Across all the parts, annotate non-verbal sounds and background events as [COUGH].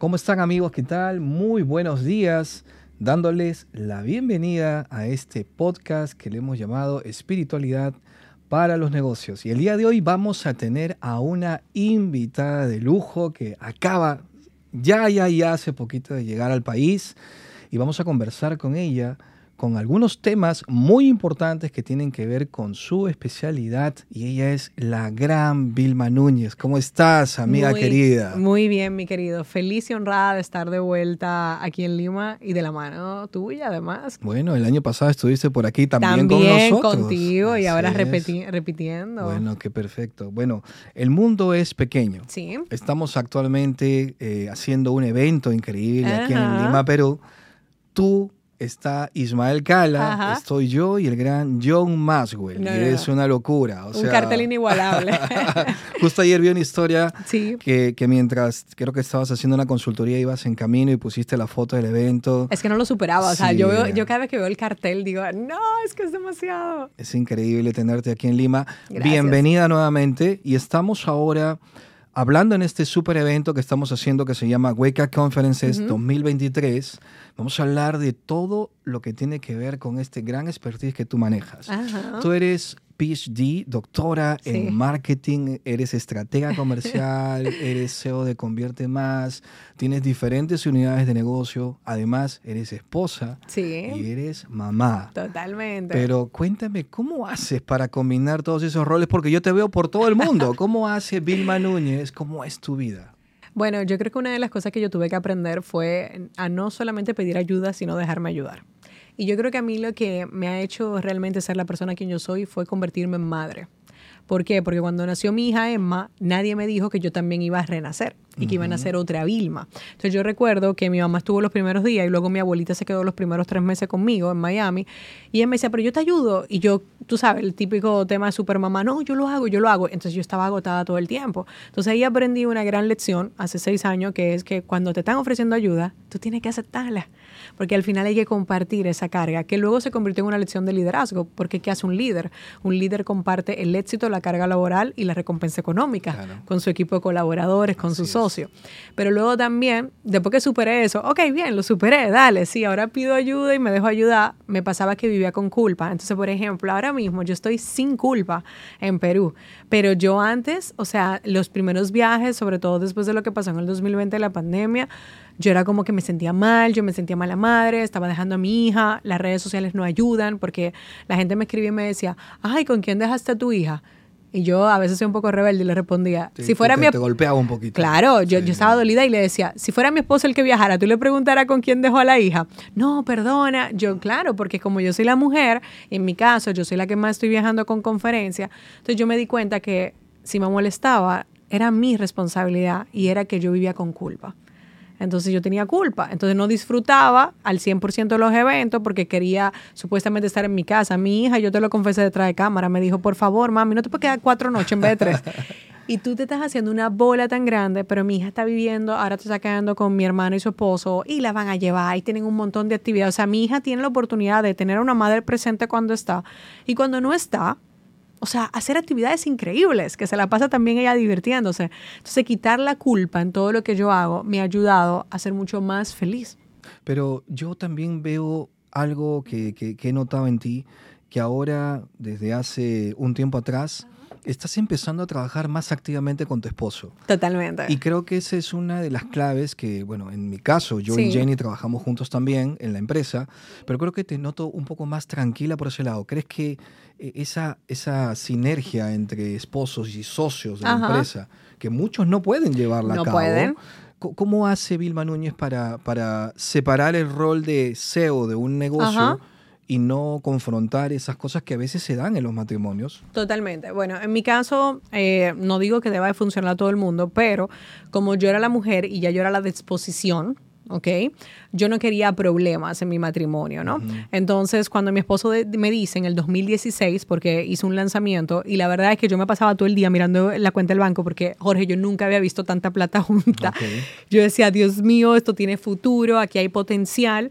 ¿Cómo están amigos? ¿Qué tal? Muy buenos días, dándoles la bienvenida a este podcast que le hemos llamado Espiritualidad para los Negocios. Y el día de hoy vamos a tener a una invitada de lujo que acaba ya, ya, ya hace poquito de llegar al país y vamos a conversar con ella con algunos temas muy importantes que tienen que ver con su especialidad y ella es la gran Vilma Núñez. ¿Cómo estás, amiga Muy- querida? Muy bien, mi querido. Feliz y honrada de estar de vuelta aquí en Lima y de la mano tuya, además. Bueno, el año pasado estuviste por aquí también, con También nosotros. contigo y ahora repeti- repitiendo. Bueno, qué perfecto. Bueno, el mundo es pequeño. Sí. Estamos actualmente eh, haciendo un evento increíble aquí en. Lima, pero tú está Ismael Cala, Ajá. estoy yo y el gran John Maswell. No, es una locura. o Un cartel inigualable. [LAUGHS] Justo ayer vi una historia [LAUGHS] sí. que, que mientras creo que estabas haciendo una consultoría ibas en camino y pusiste la foto del evento. Es que no lo superaba. O sea, yo, veo- yo cada vez que veo el cartel digo, no, es que es demasiado. Es increíble tenerte aquí en Lima. Gracias. Bienvenida nuevamente y estamos ahora hablando en este super evento que estamos haciendo que se llama Wake Up Conferences 2023. Vamos a hablar de todo lo que tiene que ver con este gran expertise que tú manejas. Ajá. Tú eres PhD, doctora Sí. en marketing, eres estratega [LAUGHS] comercial, eres CEO de Convierte Más, tienes diferentes unidades de negocio, además eres esposa y eres mamá. Totalmente. Pero cuéntame, ¿cómo haces para combinar todos esos roles? Porque yo te veo por todo el mundo. [LAUGHS] ¿Cómo hace Vilma Núñez? ¿Cómo es tu vida? Bueno, yo creo que una de las cosas que yo tuve que aprender fue a no solamente pedir ayuda, sino dejarme ayudar. Y yo creo que a mí lo que me ha hecho realmente ser la persona quien yo soy fue convertirme en madre. ¿Por qué? Porque cuando nació mi hija Emma, nadie me dijo que yo también iba a renacer y que iba a nacer otra Vilma. Entonces yo recuerdo que mi mamá estuvo los primeros días y luego mi abuelita se quedó los primeros tres meses conmigo en Miami y ella me decía, pero yo te ayudo. Y yo, tú sabes, el típico tema de supermamá, no, yo lo hago, yo lo hago. Entonces yo estaba agotada todo el tiempo. Entonces ahí aprendí una gran lección hace seis años que es que cuando te están ofreciendo ayuda, tú tienes que aceptarla. Porque al final hay que compartir esa carga, que luego se convirtió en una lección de liderazgo. Porque ¿qué hace un líder? Un líder comparte el éxito, la carga laboral y la recompensa económica Claro. con su equipo de colaboradores, con su es. socio. Pero luego también, después que superé eso, ok, bien, lo superé, dale, sí, ahora pido ayuda y me dejo ayudar, me pasaba que vivía con culpa. Entonces, por ejemplo, ahora mismo yo estoy sin culpa en Perú, pero yo antes, o sea, los primeros viajes, sobre todo después de lo que pasó en el 2020, la pandemia, yo era como que me sentía mal, yo me sentía mala madre, estaba dejando a mi hija, las redes sociales no ayudan porque la gente me escribía y me decía, ay, ¿con quién dejaste a tu hija? Y yo a veces soy un poco rebelde y le respondía, Te- si fuera te, mi te golpeaba un poquito. Claro, yo, Sí. yo estaba dolida y le decía, si fuera mi esposo el que viajara, tú le preguntaras con quién dejó a la hija. No, perdona. Yo, claro, porque como yo soy la mujer, en mi caso, yo soy la que más estoy viajando con conferencia, entonces yo me di cuenta que si me molestaba, era mi responsabilidad y era que yo vivía con culpa. Entonces yo tenía culpa. Entonces no disfrutaba al 100% de los eventos porque quería supuestamente estar en mi casa. Mi hija, yo te lo confesé detrás de cámara, me dijo, por favor, mami, no te puedes quedar cuatro noches en vez de tres. [LAUGHS] y tú te estás haciendo una bola tan grande, pero mi hija está viviendo, ahora te está quedando con mi hermano y su esposo y la van a llevar y tienen un montón de actividades. O sea, mi hija tiene la oportunidad de tener a una madre presente cuando está y cuando no está, o sea, hacer actividades increíbles, que se la pasa también ella divirtiéndose. Entonces, quitar la culpa en todo lo que yo hago me ha ayudado a ser mucho más feliz. Pero yo también veo algo que, que- que he notado en ti, que ahora, desde hace un tiempo atrás, estás empezando a trabajar más activamente con tu esposo. Totalmente. Y creo que esa es una de las claves que, bueno, en mi caso, yo y. Jenny trabajamos juntos también en la empresa, pero creo que te noto un poco más tranquila por ese lado. ¿Crees que eh, esa, esa sinergia entre esposos y socios de la empresa, que muchos no pueden llevarla No a cabo, pueden. ¿cómo hace Vilma Núñez para, para separar el rol de CEO de un negocio Ajá. Y no confrontar esas cosas que a veces se dan en los matrimonios. Totalmente. Bueno, en mi caso, eh, no digo que deba de funcionar a todo el mundo, pero como yo era la mujer y ya yo era la disposición, ¿ok? Yo no quería problemas en mi matrimonio, ¿no? Entonces, cuando mi esposo de- me dice en el 2016, porque hizo un lanzamiento, y la verdad es que yo me pasaba todo el día mirando la cuenta del banco, porque Jorge, yo nunca había visto tanta plata junta. Ok. Yo decía, Dios mío, esto tiene futuro, aquí hay potencial.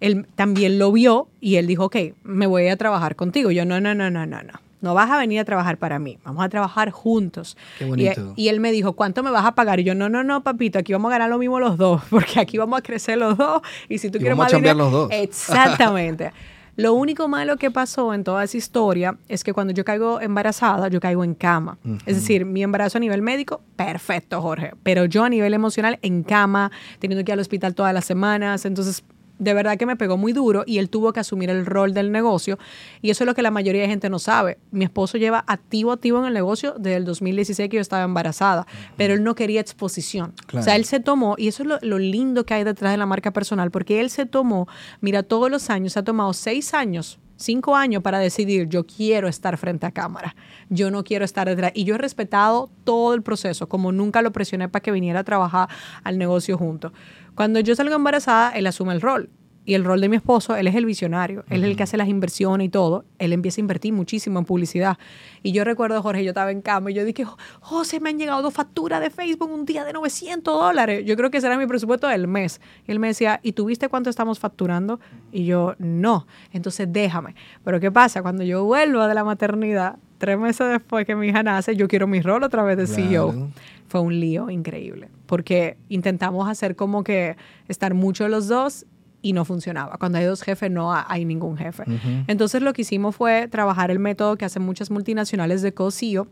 Él también lo vio y él dijo, ok, me voy a trabajar contigo. Yo, no, no, no, no, no, no. No vas a venir a trabajar para mí, vamos a trabajar juntos. Qué Y- bonito. Y, él me dijo, ¿cuánto me vas a pagar? Y yo, no, no, no, papito, aquí vamos a ganar lo mismo los dos, [LAUGHS] porque aquí vamos a crecer los dos. Y si tú Y quieres vamos a más dinero- los dos. Exactamente. [LAUGHS] Lo único malo que pasó en toda esa historia es que cuando yo caigo embarazada, yo caigo en cama. Es decir, mi embarazo a nivel médico, perfecto, Jorge. Pero yo a nivel emocional, en cama, teniendo que ir al hospital todas las semanas. Entonces, de verdad que me pegó muy duro y él tuvo que asumir el rol del negocio. Y eso es lo que la mayoría de gente no sabe. Mi esposo lleva activo, activo en el negocio desde el 2016 que yo estaba embarazada, pero él no quería exposición. Claro. O sea, él se tomó, y eso es lo, lo lindo que hay detrás de la marca personal, porque él se tomó, mira, todos los años, se ha tomado seis años, cinco años para decidir, yo quiero estar frente a cámara, yo no quiero estar detrás. Y yo he respetado todo el proceso, como nunca lo presioné para que viniera a trabajar al negocio juntos. Cuando yo salgo embarazada, él asume el rol. Y el rol de mi esposo, él es el visionario, él es el que hace las inversiones y todo. Él empieza a invertir muchísimo en publicidad. Y yo recuerdo, Jorge, yo estaba en cama y yo dije, José, me han llegado dos facturas de Facebook un día de 900 dólares. Yo creo que ese era mi presupuesto del mes. Y él me decía, ¿y tú viste cuánto estamos facturando? Y yo, no. Entonces déjame. Pero ¿qué pasa? Cuando yo vuelvo de la maternidad, tres meses después que mi hija nace, yo quiero mi rol otra vez de CEO Claro. fue un lío increíble, porque intentamos hacer como que estar mucho los dos y no funcionaba. Cuando hay dos jefes no ha- hay ningún jefe. Entonces lo que hicimos fue trabajar el método que hacen muchas multinacionales de co-CEO,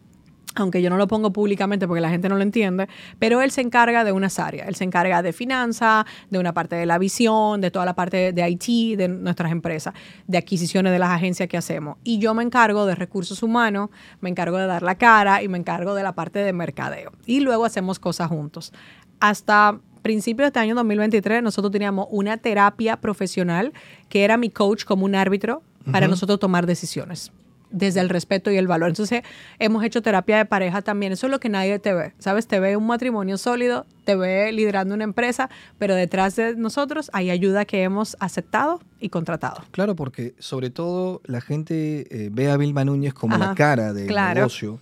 aunque yo no lo pongo públicamente porque la gente no lo entiende, pero él se encarga de unas áreas. Él se encarga de finanzas, de una parte de la visión, de toda la parte de IT, de nuestras empresas, de adquisiciones de las agencias que hacemos. Y yo me encargo de recursos humanos, me encargo de dar la cara y me encargo de la parte de mercadeo. Y luego hacemos cosas juntos. Hasta principios de este año 2023 nosotros teníamos una terapia profesional que era mi coach como un árbitro para nosotros tomar decisiones desde el respeto y el valor. Entonces, hemos hecho terapia de pareja también. Eso es lo que nadie te ve. ¿Sabes? Te ve un matrimonio sólido, te ve liderando una empresa, pero detrás de nosotros hay ayuda que hemos aceptado y contratado. Claro, porque sobre todo la gente eh, ve a Vilma Núñez como la cara del claro. negocio,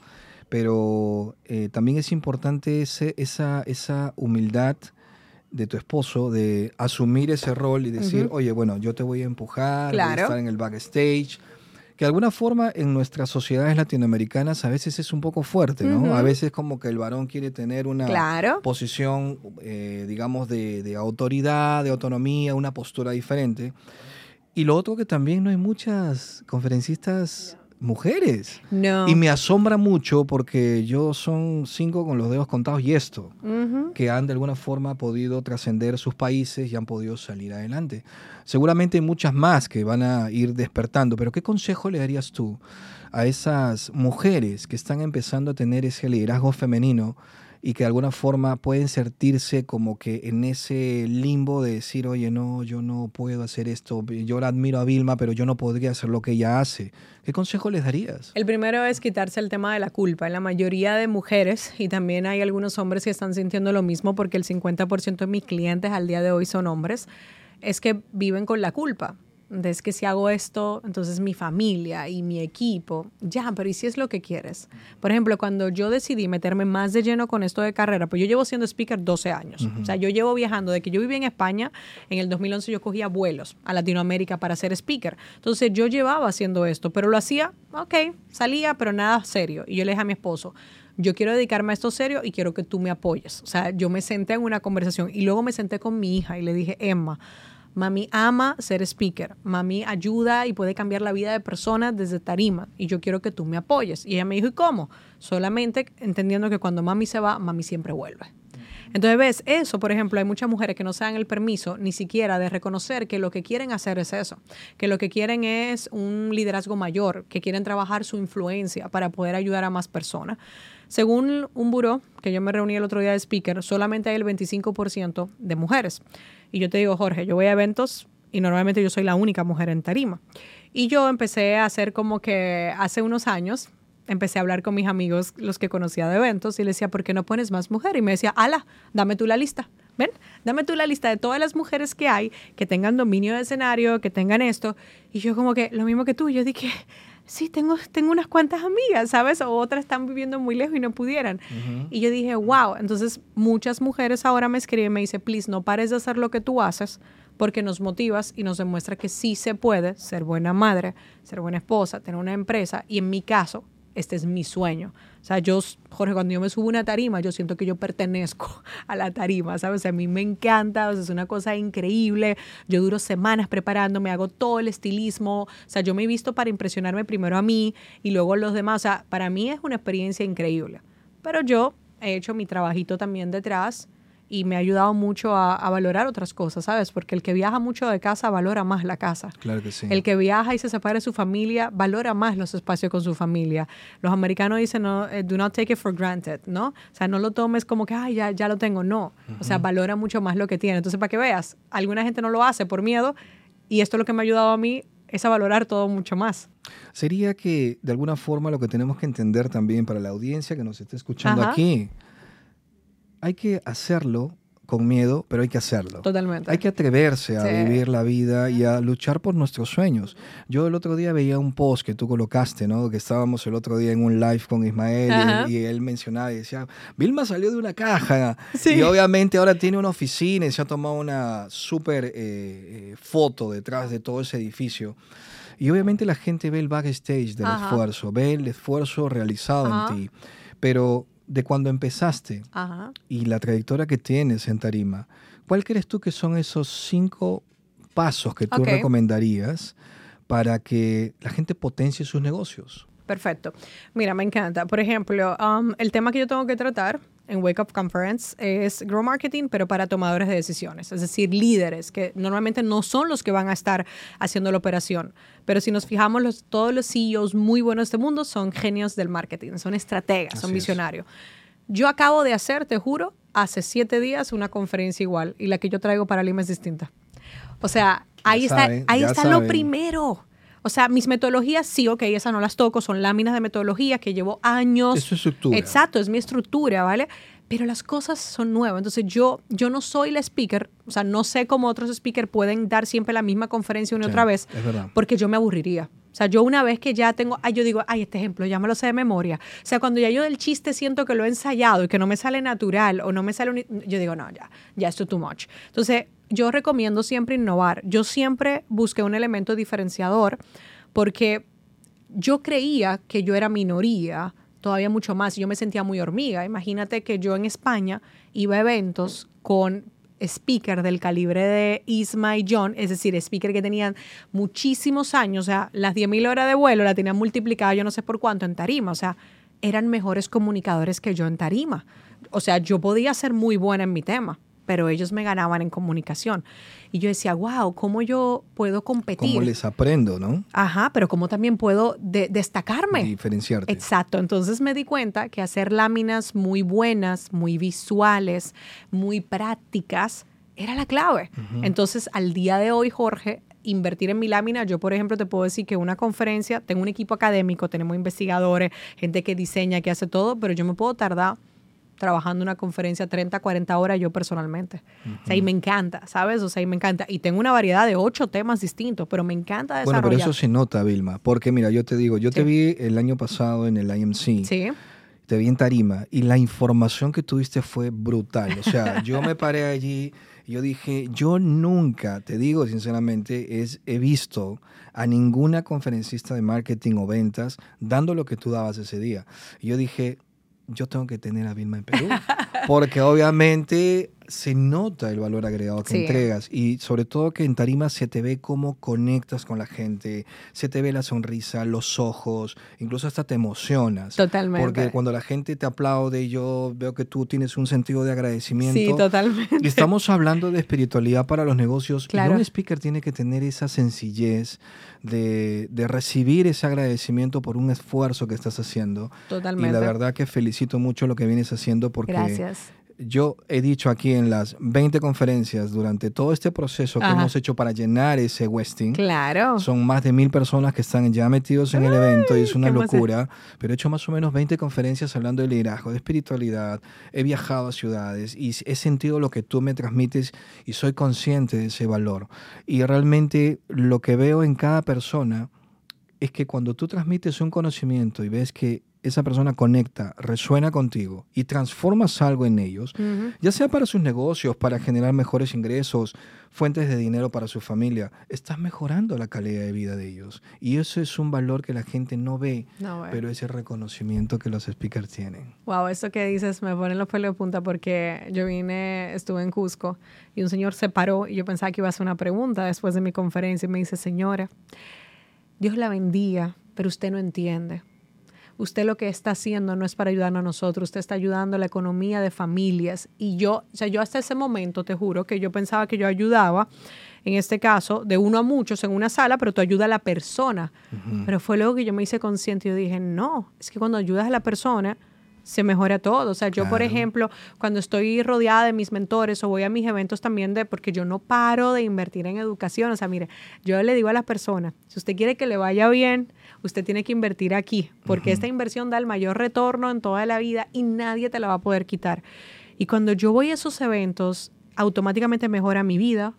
pero eh, también es importante ese, esa, esa humildad de tu esposo de asumir ese rol y decir, oye, bueno, yo te voy a empujar, voy a estar en el backstage. Que de alguna forma en nuestras sociedades latinoamericanas a veces es un poco fuerte, ¿no? A veces como que el varón quiere tener una Claro. posición, eh, digamos, de, de autoridad, de autonomía, una postura diferente. Y lo otro que también no hay muchas conferencistas mujeres. No. Y me asombra mucho porque yo son cinco con los dedos contados y esto, que han de alguna forma podido trascender sus países y han podido salir adelante. Seguramente hay muchas más que van a ir despertando, pero ¿qué consejo le darías tú a esas mujeres que están empezando a tener ese liderazgo femenino y que de alguna forma pueden sentirse como que en ese limbo de decir, oye, no, yo no puedo hacer esto, yo la admiro a Vilma, pero yo no podría hacer lo que ella hace? ¿Qué consejo les darías? El primero es quitarse el tema de la culpa. La mayoría de mujeres, y también hay algunos hombres que están sintiendo lo mismo, porque el 50% de mis clientes al día de hoy son hombres, es que viven con la culpa. De es que si hago esto, entonces mi familia y mi equipo, ya, pero ¿y si es lo que quieres? Por ejemplo, cuando yo decidí meterme más de lleno con esto de carrera, pues yo llevo siendo speaker 12 años. O sea, yo llevo viajando, de que yo viví en España, en el 2011 yo cogía vuelos a Latinoamérica para ser speaker. Entonces yo llevaba haciendo esto, pero lo hacía, ok, salía, pero nada serio. Y yo le dije a mi esposo, yo quiero dedicarme a esto serio y quiero que tú me apoyes. O sea, yo me senté en una conversación y luego me senté con mi hija y le dije, Emma, Mami ama ser speaker. Mami ayuda y puede cambiar la vida de personas desde tarima. Y yo quiero que tú me apoyes. Y ella me dijo, ¿y cómo? Solamente entendiendo que cuando mami se va, mami siempre vuelve. Entonces, ves, eso, por ejemplo, hay muchas mujeres que no se dan el permiso ni siquiera de reconocer que lo que quieren hacer es eso, que lo que quieren es un liderazgo mayor, que quieren trabajar su influencia para poder ayudar a más personas. Según un buró que yo me reuní el otro día de speaker, solamente hay el 25% de mujeres. Y yo te digo, Jorge, yo voy a eventos y normalmente yo soy la única mujer en tarima. Y yo empecé a hacer como que hace unos años, empecé a hablar con mis amigos, los que conocía de eventos, y les decía, ¿por qué no pones más mujer? Y me decía, ala, dame tú la lista. ¿Ven? Dame tú la lista de todas las mujeres que hay, que tengan dominio de escenario, que tengan esto. Y yo como que, lo mismo que tú, yo dije, sí, tengo, tengo unas cuantas amigas, ¿sabes? O otras están viviendo muy lejos y no pudieran. Y yo dije, wow. Entonces, muchas mujeres ahora me escriben y me dicen, please, no pares de hacer lo que tú haces porque nos motivas y nos demuestra que sí se puede ser buena madre, ser buena esposa, tener una empresa. Y en mi caso, este es mi sueño. O sea, yo, Jorge, cuando yo me subo una tarima, yo siento que yo pertenezco [LAUGHS] a la tarima, ¿sabes? A mí me encanta, o sea, es una cosa increíble. Yo duro semanas preparándome, hago todo el estilismo. O sea, yo me he visto para impresionarme primero a mí y luego a los demás. O sea, para mí es una experiencia increíble. Pero yo he hecho mi trabajito también detrás y me ha ayudado mucho a, a valorar otras cosas, ¿sabes? Porque el que viaja mucho de casa valora más la casa. Claro que sí. El que viaja y se separa de su familia valora más los espacios con su familia. Los americanos dicen, no, eh, do not take it for granted, ¿no? O sea, no lo tomes como que, ay, ya, ya lo tengo. No. O sea, valora mucho más lo que tiene. Entonces, para que veas, alguna gente no lo hace por miedo y esto es lo que me ha ayudado a mí es a valorar todo mucho más. Sería que de alguna forma lo que tenemos que entender también para la audiencia que nos está escuchando Ajá. aquí, hay que hacerlo con miedo, pero hay que hacerlo. Totalmente. Hay que atreverse a Sí. vivir la vida y a luchar por nuestros sueños. Yo el otro día veía un post que tú colocaste, ¿no? Que estábamos el otro día en un live con Ismael y- él mencionaba y decía, Vilma salió de una caja Sí. y obviamente ahora tiene una oficina y se ha tomado una súper eh, eh, foto detrás de todo ese edificio. Y obviamente la gente ve el backstage del Ajá. esfuerzo, ve el esfuerzo realizado Ajá. en ti. Pero de cuando empezaste Ajá. y la trayectoria que tienes en Tarima, ¿cuál crees tú que son esos cinco pasos que tú recomendarías para que la gente potencie sus negocios? Perfecto. Mira, me encanta. Por ejemplo, um, el tema que yo tengo que tratar en Wake Up Conference es Grow Marketing, pero para tomadores de decisiones, es decir, líderes que normalmente no son los que van a estar haciendo la operación. Pero si nos fijamos, los, todos los CEOs muy buenos de este mundo son genios del marketing, son estrategas, son Así es. visionarios. Yo acabo de hacer, te juro, hace siete días una conferencia igual y la que yo traigo para Lima es distinta. O sea, ahí Ya está, saben, ahí está saben. lo primero. O sea, mis metodologías sí, ok, esas no las toco, son láminas de metodología que llevo años. Es su estructura. Exacto, es mi estructura, ¿vale? Pero las cosas son nuevas. Entonces yo, yo no soy la speaker, o sea, no sé cómo otros speakers pueden dar siempre la misma conferencia una y Sí, otra vez, es verdad. porque yo me aburriría. O sea, yo una vez que ya tengo, ay, yo digo, ay, este ejemplo ya me lo sé de memoria. O sea, cuando ya yo del chiste siento que lo he ensayado y que no me sale natural o no me sale, un- yo digo, no, ya, ya esto too much. Entonces, yo recomiendo siempre innovar. Yo siempre busqué un elemento diferenciador porque yo creía que yo era minoría, todavía mucho más, yo me sentía muy hormiga. Imagínate que yo en España iba a eventos con speaker del calibre de Isma y John, es decir, speaker que tenían muchísimos años, o sea, las 10.000 horas de vuelo la tenían multiplicada yo no sé por cuánto en tarima, o sea, eran mejores comunicadores que yo en tarima. O sea, yo podía ser muy buena en mi tema, pero ellos me ganaban en comunicación. Y yo decía, wow, ¿cómo yo puedo competir? ¿Cómo les aprendo, no? Ajá, pero cómo también puedo de- destacarme. Diferenciarte. Exacto, entonces me di cuenta que hacer láminas muy buenas, muy visuales, muy prácticas, era la clave. Entonces, al día de hoy, Jorge, invertir en mi lámina, yo por ejemplo te puedo decir que una conferencia, tengo un equipo académico, tenemos investigadores, gente que diseña, que hace todo, pero yo me puedo tardar trabajando una conferencia 30, 40 horas yo personalmente. O sea, y me encanta, ¿sabes? O sea, y me encanta. Y tengo una variedad de ocho temas distintos, pero me encanta Bueno, desarrollar. pero eso se nota, Vilma, porque mira, yo te digo, yo te vi el año pasado en el IMC, Sí. te vi en Tarima y la información que tuviste fue brutal. O sea, [LAUGHS] yo me paré allí y yo dije, yo nunca, te digo sinceramente, es, he visto a ninguna conferencista de marketing o ventas dando lo que tú dabas ese día. Y yo dije, yo tengo que tener a Vilma en Perú, [LAUGHS] porque obviamente se nota el valor agregado que Sí. entregas y sobre todo que en tarima se te ve cómo conectas con la gente, se te ve la sonrisa, los ojos, incluso hasta te emocionas. Totalmente. Porque cuando la gente te aplaude, yo veo que tú tienes un sentido de agradecimiento. Sí, totalmente. Y estamos hablando de espiritualidad para los negocios. Claro. Y un speaker tiene que tener esa sencillez de, de recibir ese agradecimiento por un esfuerzo que estás haciendo. Totalmente. Y la verdad que felicito mucho lo que vienes haciendo porque Gracias. yo he dicho aquí en las 20 conferencias durante todo este proceso que Ajá. hemos hecho para llenar ese Westing. Claro. Son más de mil personas que están ya metidos en el evento y es una locura. Pero he hecho más o menos 20 conferencias hablando de liderazgo, de espiritualidad. He viajado a ciudades y he sentido lo que tú me transmites y soy consciente de ese valor. Y realmente lo que veo en cada persona es que cuando tú transmites un conocimiento y ves que esa persona conecta, resuena contigo y transformas algo en ellos, ya sea para sus negocios, para generar mejores ingresos, fuentes de dinero para su familia, estás mejorando la calidad de vida de ellos. Y eso es un valor que la gente no ve, No, bueno. pero es el reconocimiento que los speakers tienen. Wow, eso que dices me pone los pelos de punta porque yo vine, estuve en Cusco y un señor se paró y yo pensaba que iba a hacer una pregunta después de mi conferencia y me dice, señora, Dios la bendiga, pero usted no entiende. Usted lo que está haciendo no es para ayudarnos a nosotros, usted está ayudando a la economía de familias. Y yo, o sea, yo hasta ese momento, te juro, que yo pensaba que yo ayudaba, en este caso, de uno a muchos en una sala, pero tú ayudas a la persona. Pero fue luego que yo me hice consciente y yo dije, no, es que cuando ayudas a la persona, se mejora todo. O sea, yo, por ejemplo, cuando estoy rodeada de mis mentores o voy a mis eventos también de, porque yo no paro de invertir en educación. O sea, mire, yo le digo a las personas, si usted quiere que le vaya bien, usted tiene que invertir aquí, porque esta inversión da el mayor retorno en toda la vida y nadie te la va a poder quitar. Y cuando yo voy a esos eventos, automáticamente mejora mi vida,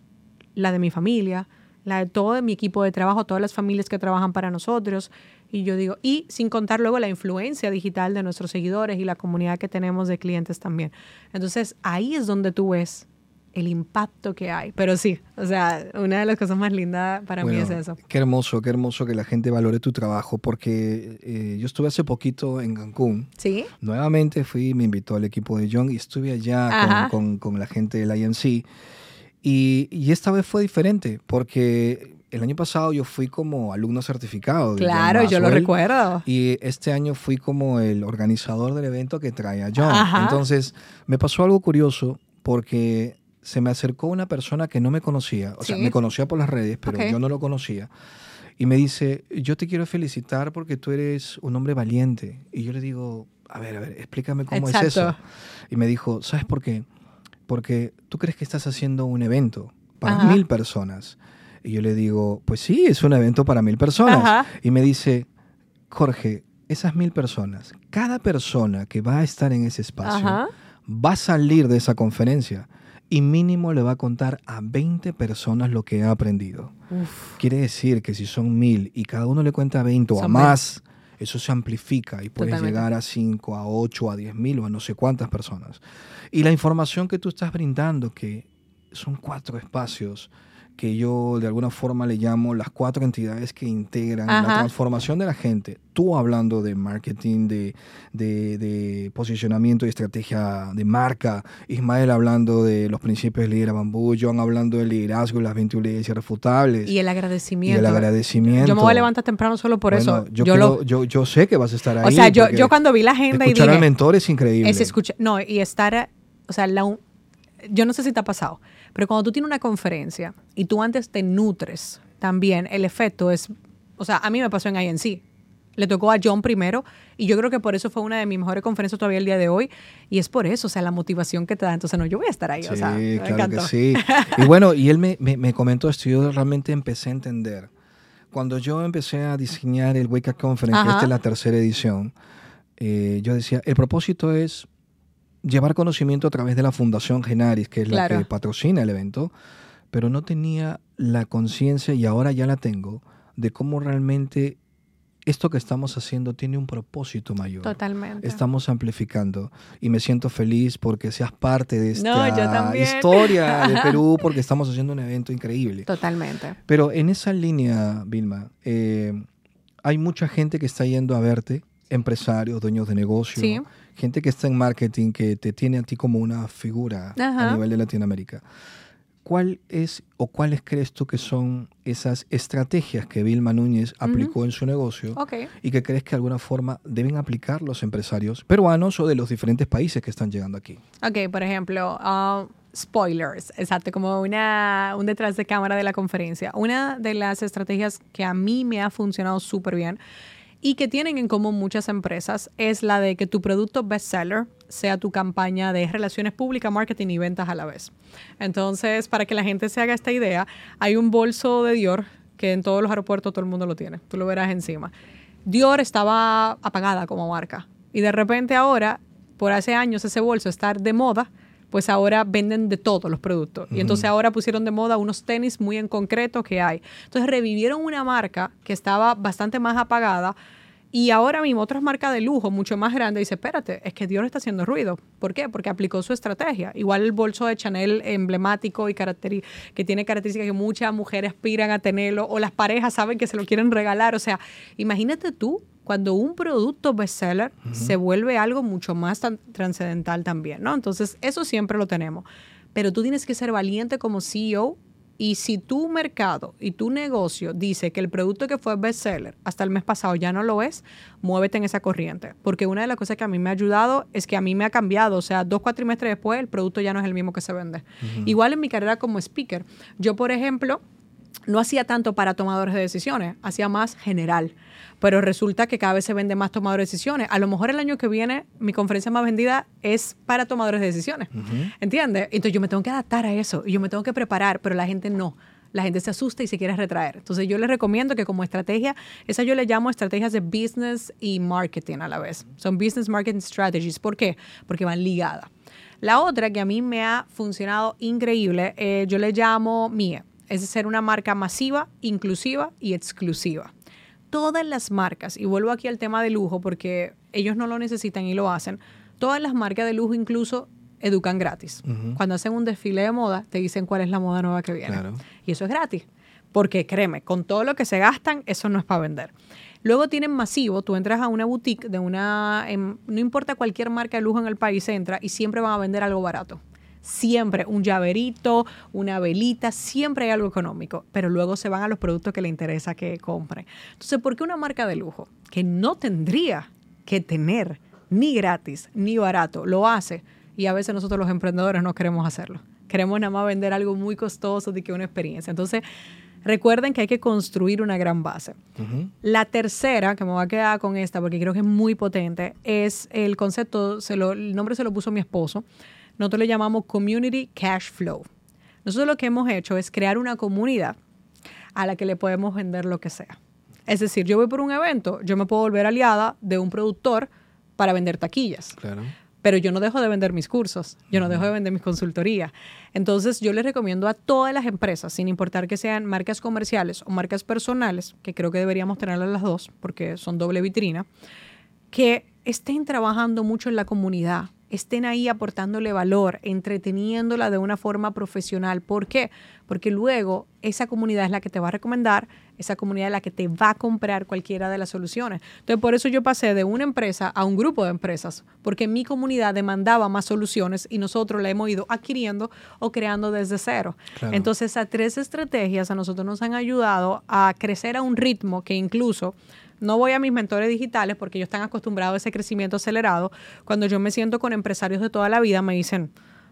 la de mi familia, la de todo mi equipo de trabajo, todas las familias que trabajan para nosotros. Y yo digo, y sin contar luego la influencia digital de nuestros seguidores y la comunidad que tenemos de clientes también. Entonces, ahí es donde tú ves el impacto que hay. Pero sí, o sea, una de las cosas más lindas para mí es Bueno, eso. Qué hermoso, qué hermoso que la gente valore tu trabajo, porque eh, yo estuve hace poquito en Cancún. ¿Sí? Nuevamente fui, me invitó al equipo de John y estuve allá con, con- con la gente del IMC. Y, y esta vez fue diferente, porque el año pasado yo fui como alumno certificado. Claro, yo lo recuerdo. Y este año fui como el organizador del evento que trae a John. Ajá. Entonces, me pasó algo curioso porque se me acercó una persona que no me conocía. O sea, Sí. me conocía por las redes, pero Ok. yo no lo conocía. Y me dice, yo te quiero felicitar porque tú eres un hombre valiente. Y yo le digo, a ver, a ver, explícame cómo es eso. Exacto. Y me dijo, ¿sabes por qué? Porque tú crees que estás haciendo un evento para Ajá. mil personas. Y yo le digo, pues sí, es un evento para mil personas. Ajá. Y me dice, Jorge, esas mil personas, cada persona que va a estar en ese espacio Ajá. va a salir de esa conferencia y mínimo le va a contar a 20 personas lo que ha aprendido. Uf, Quiere decir que si son mil y cada uno le cuenta 20 o a más, eso se amplifica y puedes Totalmente. llegar a 5, a 8, a 10 mil o a no sé cuántas personas. Y la información que tú estás brindando, que son cuatro espacios que yo de alguna forma le llamo las cuatro entidades que integran la transformación de la gente. Tú hablando de marketing, de, de- de posicionamiento y estrategia de marca, Ismael hablando de los principios de líder bambú, John hablando del liderazgo y las 21 leyes irrefutables. y el Y agradecimiento. el agradecimiento. Yo me voy a levantar temprano solo por Bueno, eso. Yo, lo- yo, yo sé que vas a estar ahí. o sea, yo, yo cuando vi la agenda y escuchar dije, al mentor es increíble. Es escuchar, no, y estar, o sea, la un- yo no sé si te ha pasado, pero cuando tú tienes una conferencia y tú antes te nutres también, el efecto es, o sea, a mí me pasó en INC. Le tocó a John primero y yo creo que por eso fue una de mis mejores conferencias todavía el día de hoy y es por eso, o sea, la motivación que te da. Entonces, no, yo voy a estar ahí, Sí, o sea, me claro encantó. que sí. [LAUGHS] Y bueno, y él me, me, me comentó esto, y yo realmente empecé a entender. Cuando yo empecé a diseñar el Wake Up Conference, que Ajá. esta es la tercera edición, eh, yo decía, el propósito es llevar conocimiento a través de la Fundación Genaris, que es la Claro. que patrocina el evento, pero no tenía la conciencia, y ahora ya la tengo, de cómo realmente esto que estamos haciendo tiene un propósito mayor. Totalmente. Estamos amplificando y me siento feliz porque seas parte de esta No, historia de [LAUGHS] Perú porque estamos haciendo un evento increíble. Totalmente. Pero en esa línea, Vilma, eh, hay mucha gente que está yendo a verte, empresarios, dueños de negocio, Sí. Gente que está en marketing, que te tiene a ti como una figura Ajá. a nivel de Latinoamérica. ¿Cuál es o cuáles crees tú que son esas estrategias que Vilma Núñez aplicó en su negocio Ok. y que crees que de alguna forma deben aplicar los empresarios peruanos o de los diferentes países que están llegando aquí? Ok, por ejemplo, ah, spoilers, exacto, como una, un detrás de cámara de la conferencia. Una de las estrategias que a mí me ha funcionado súper bien y que tienen en común muchas empresas es la de que tu producto bestseller sea tu campaña de relaciones públicas, marketing y ventas a la vez. Entonces, para que la gente se haga esta idea, hay un bolso de Dior que en todos los aeropuertos todo el mundo lo tiene. Tú lo verás encima. Dior estaba apagada como marca y de repente ahora, por hace años ese bolso está de moda, pues ahora venden de todos los productos. Y entonces ahora pusieron de moda unos tenis muy en concreto que hay. Entonces revivieron una marca que estaba bastante más apagada. Y ahora mismo otras marcas de lujo mucho más grandes dice, espérate, es que Dior está haciendo ruido. ¿Por qué? Porque aplicó su estrategia. Igual el bolso de Chanel emblemático y que tiene características que muchas mujeres aspiran a tenerlo o las parejas saben que se lo quieren regalar. O sea, imagínate tú cuando un producto bestseller se vuelve algo mucho más trascendental también, ¿no? Entonces, eso siempre lo tenemos. Pero tú tienes que ser valiente como CEO y si tu mercado y tu negocio dice que el producto que fue bestseller hasta el mes pasado ya no lo es, muévete en esa corriente. Porque una de las cosas que a mí me ha ayudado es que a mí me ha cambiado. O sea, dos cuatrimestres después el producto ya no es el mismo que se vende. Igual en mi carrera como speaker. Yo, por ejemplo, no hacía tanto para tomadores de decisiones, hacía más general. Pero resulta que cada vez se vende más tomadores de decisiones. A lo mejor el año que viene mi conferencia más vendida es para tomadores de decisiones. ¿Entiendes? Entonces yo me tengo que adaptar a eso y yo me tengo que preparar, pero la gente no. La gente se asusta y se quiere retraer. Entonces yo les recomiendo que como estrategia, esa yo le llamo estrategias de business y marketing a la vez. Son business marketing strategies. ¿Por qué? Porque van ligadas. La otra que a mí me ha funcionado increíble, eh, yo le llamo MIE, es ser una marca masiva, inclusiva y exclusiva. Todas las marcas, y vuelvo aquí al tema de lujo porque ellos no lo necesitan y lo hacen, todas las marcas de lujo incluso educan gratis. Cuando hacen un desfile de moda, te dicen cuál es la moda nueva que viene. Claro. Y eso es gratis. Porque créeme, con todo lo que se gastan, eso no es para vender. Luego tienen masivo, tú entras a una boutique de una, em, no importa cualquier marca de lujo en el país, entra y siempre van a vender algo barato. Siempre un llaverito, una velita, siempre hay algo económico, pero luego se van a los productos que le interesa que compre. Entonces, ¿por qué una marca de lujo que no tendría que tener ni gratis ni barato lo hace? Y a veces nosotros los emprendedores no queremos hacerlo. Queremos nada más vender algo muy costoso de que una experiencia. Entonces, recuerden que hay que construir una gran base. La tercera, que me voy a quedar con esta porque creo que es muy potente, es el concepto, se lo- el nombre se lo puso mi esposo. Nosotros le llamamos Community Cash Flow. Nosotros lo que hemos hecho es crear una comunidad a la que le podemos vender lo que sea. Es decir, yo voy por un evento, yo me puedo volver aliada de un productor para vender taquillas Claro. pero yo no dejo de vender mis cursos, yo no dejo de vender mis consultorías. Entonces, yo les recomiendo a todas las empresas, sin importar que sean marcas comerciales o marcas personales, que creo que deberíamos tenerlas las dos, porque son doble vitrina, que estén trabajando mucho en la comunidad, estén ahí aportándole valor, entreteniéndola de una forma profesional. ¿Por qué? Porque luego esa comunidad es la que te va a recomendar, esa comunidad es la que te va a comprar cualquiera de las soluciones. Entonces, por eso yo pasé de una empresa a un grupo de empresas, porque mi comunidad demandaba más soluciones y nosotros la hemos ido adquiriendo o creando desde cero. Claro. Entonces, esas tres estrategias a nosotros nos han ayudado a crecer a un ritmo que incluso no voy a mis mentores digitales porque ellos están acostumbrados a ese crecimiento acelerado. Cuando yo me siento con empresarios de toda la vida, me dicen,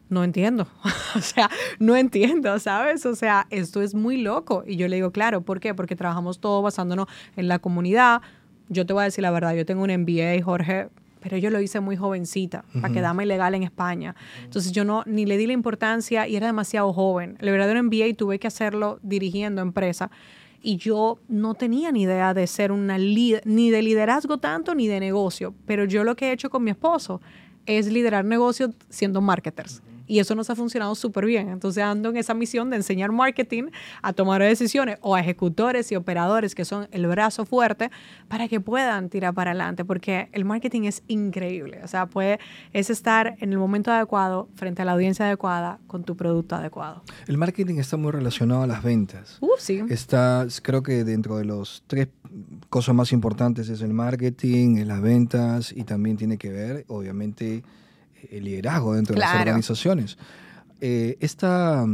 no entiendo. [LAUGHS] o sea, no entiendo, ¿sabes? O sea, esto es muy loco. Y yo le digo, claro, ¿por qué? Porque trabajamos todo basándonos en la comunidad. Yo te voy a decir la verdad, yo tengo un MBA, Jorge, pero yo lo hice muy jovencita, para quedarme ilegal en España. Entonces yo no, ni le di la importancia y era demasiado joven. El verdadero MBA tuve que hacerlo dirigiendo empresa y yo no tenía ni idea de ser una líder, ni de liderazgo tanto, ni de negocio. Pero yo lo que he hecho con mi esposo es liderar negocios siendo marketers. Y eso nos ha funcionado súper bien. Entonces ando en esa misión de enseñar marketing a tomar decisiones o a ejecutores y operadores que son el brazo fuerte para que puedan tirar para adelante. Porque el marketing es increíble. O sea, puede, es estar en el momento adecuado, frente a la audiencia adecuada, con tu producto adecuado. El marketing está muy relacionado a las ventas. Uh, sí. Está, creo que dentro de los tres cosas más importantes es el marketing, las ventas y también tiene que ver, obviamente, el liderazgo dentro de las Claro. organizaciones. Eh, esta,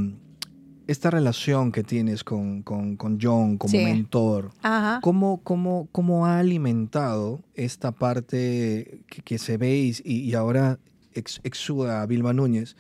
esta relación que tienes con, con- con John como Sí. mentor, Ajá. ¿cómo, cómo, cómo ha alimentado esta parte que, que se ve y, y ahora ex- exuda a Vilma Núñez?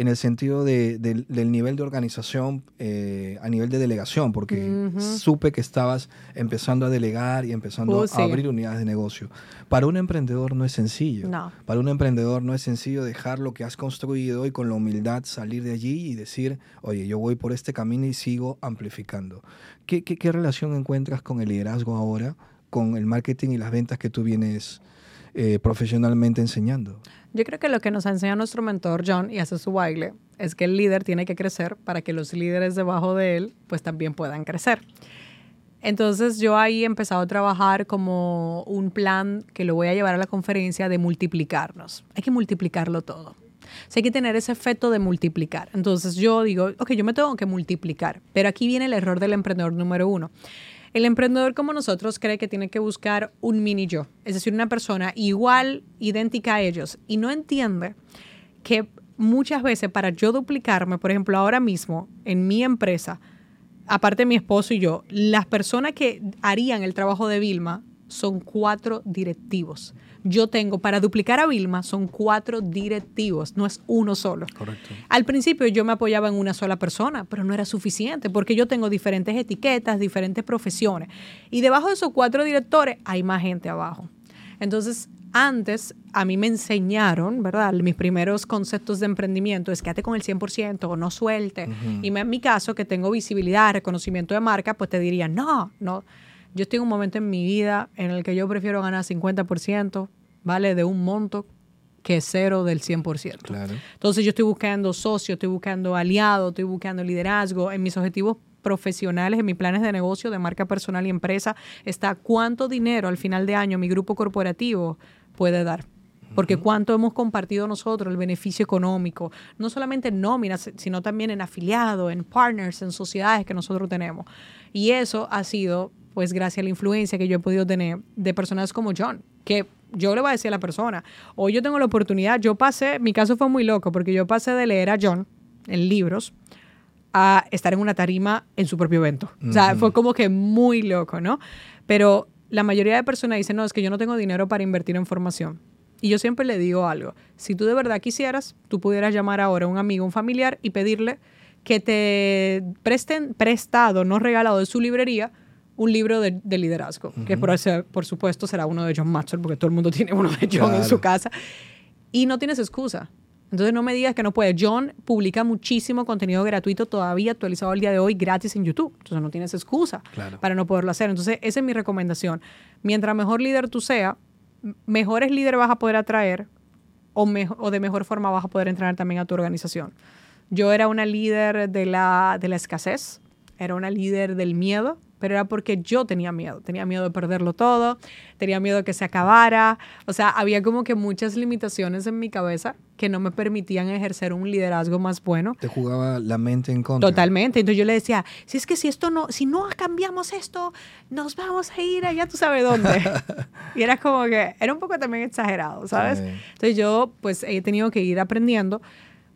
En el sentido de- del- del nivel de organización eh, a nivel de delegación, porque supe que estabas empezando a delegar y empezando Uh, a abrir unidades de negocio. Para un emprendedor no es sencillo. No. Para un emprendedor no es sencillo dejar lo que has construido y con la humildad salir de allí y decir, oye, yo voy por este camino y sigo amplificando. ¿Qué, qué, qué relación encuentras con el liderazgo ahora, con el marketing y las ventas que tú vienes eh, profesionalmente enseñando? Yo creo que lo que nos ha enseñado nuestro mentor John y hace su baile es que el líder tiene que crecer para que los líderes debajo de él pues también puedan crecer. Entonces yo ahí he empezado a trabajar como un plan que lo voy a llevar a la conferencia de multiplicarnos. Hay que multiplicarlo todo. O sea, hay que tener ese efecto de multiplicar. Entonces yo digo, ok, yo me tengo que multiplicar. Pero aquí viene el error del emprendedor número uno. El emprendedor como nosotros cree que tiene que buscar un mini yo, es decir, una persona igual, idéntica a ellos, y no entiende que muchas veces para yo duplicarme, por ejemplo, ahora mismo en mi empresa, aparte de mi esposo y yo, las personas que harían el trabajo de Vilma son cuatro directivos. Yo tengo, para duplicar a Vilma, son cuatro directivos, no es uno solo. Correcto. Al principio yo me apoyaba en una sola persona, pero no era suficiente porque yo tengo diferentes etiquetas, diferentes profesiones. Y debajo de esos cuatro directores hay más gente abajo. Entonces, antes a mí me enseñaron, ¿verdad? Mis primeros conceptos de emprendimiento es quédate con el 100% o no suelte. Y me- en mi caso, que tengo visibilidad, reconocimiento de marca, pues te diría, no, no. Yo estoy en un momento en mi vida en el que yo prefiero ganar 50%, ¿vale? De un monto que cero del 100%. Claro. Entonces yo estoy buscando socios, estoy buscando aliados, estoy buscando liderazgo. En mis objetivos profesionales, en mis planes de negocio, de marca personal y empresa, está cuánto dinero al final de año mi grupo corporativo puede dar. Porque cuánto hemos compartido nosotros el beneficio económico, no solamente en nóminas, sino también en afiliados, en partners, en sociedades que nosotros tenemos. Y eso ha sido, pues, gracias a la influencia que yo he podido tener de personas como John, que yo le voy a decir a la persona, hoy yo tengo la oportunidad, yo pasé, mi caso fue muy loco, porque yo pasé de leer a John en libros a estar en una tarima en su propio evento. O sea, fue como que muy loco, ¿no? Pero la mayoría de personas dicen, no, es que yo no tengo dinero para invertir en formación. Y yo siempre le digo algo, si tú de verdad quisieras, tú pudieras llamar ahora a un amigo, un familiar y pedirle que te presten prestado, no regalado de su librería, un libro de, de liderazgo, que por, ese- por supuesto será uno de John Maxwell, porque todo el mundo [LAUGHS] tiene uno de John en su casa. Y no tienes excusa. Entonces no me digas que no puedes. John publica muchísimo contenido gratuito todavía actualizado al día de hoy gratis en YouTube. Entonces no tienes excusa Claro. para no poderlo hacer. Entonces esa es mi recomendación. Mientras mejor líder tú seas, mejores líderes vas a poder atraer o, o de mejor forma vas a poder entrenar también a tu organización. Yo era una líder de la, de la escasez, era una líder del miedo, pero era porque yo tenía miedo. Tenía miedo de perderlo todo, tenía miedo de que se acabara. O sea, había como que muchas limitaciones en mi cabeza que no me permitían ejercer un liderazgo más bueno. Te jugaba la mente en contra. Totalmente. Entonces yo le decía, si es que si esto no, si no cambiamos esto, nos vamos a ir allá, tú sabes dónde. [LAUGHS] y era como que, era un poco también exagerado, ¿sabes? Sí. Entonces yo pues he tenido que ir aprendiendo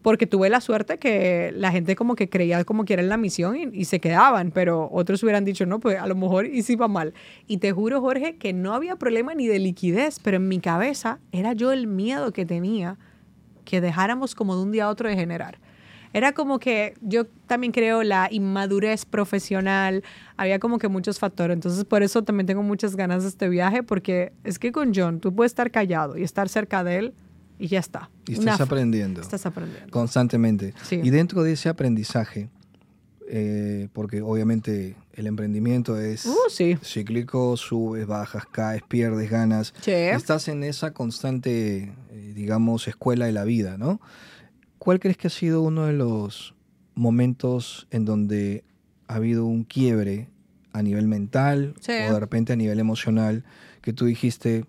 porque tuve la suerte que la gente como que creía como que era en la misión y, se quedaban, pero otros hubieran dicho, no, pues a lo mejor y sí va mal. Y te juro, Jorge, que no había problema ni de liquidez, pero en mi cabeza era yo el miedo que tenía que dejáramos como de un día a otro de generar. Era como que yo también creo la inmadurez profesional, había como que muchos factores, entonces por eso también tengo muchas ganas de este viaje, porque es que con John tú puedes estar callado y estar cerca de él y ya está. Y estás Una- aprendiendo. Estás aprendiendo. constantemente. Sí. Y dentro de ese aprendizaje, eh, porque obviamente el emprendimiento es Uh, sí. cíclico, subes, bajas, caes, pierdes, ganas. Sí. Estás en esa constante, eh, digamos, escuela de la vida, ¿no? ¿Cuál crees que ha sido uno de los momentos en donde ha habido un quiebre a nivel mental o de repente a nivel emocional que tú dijiste,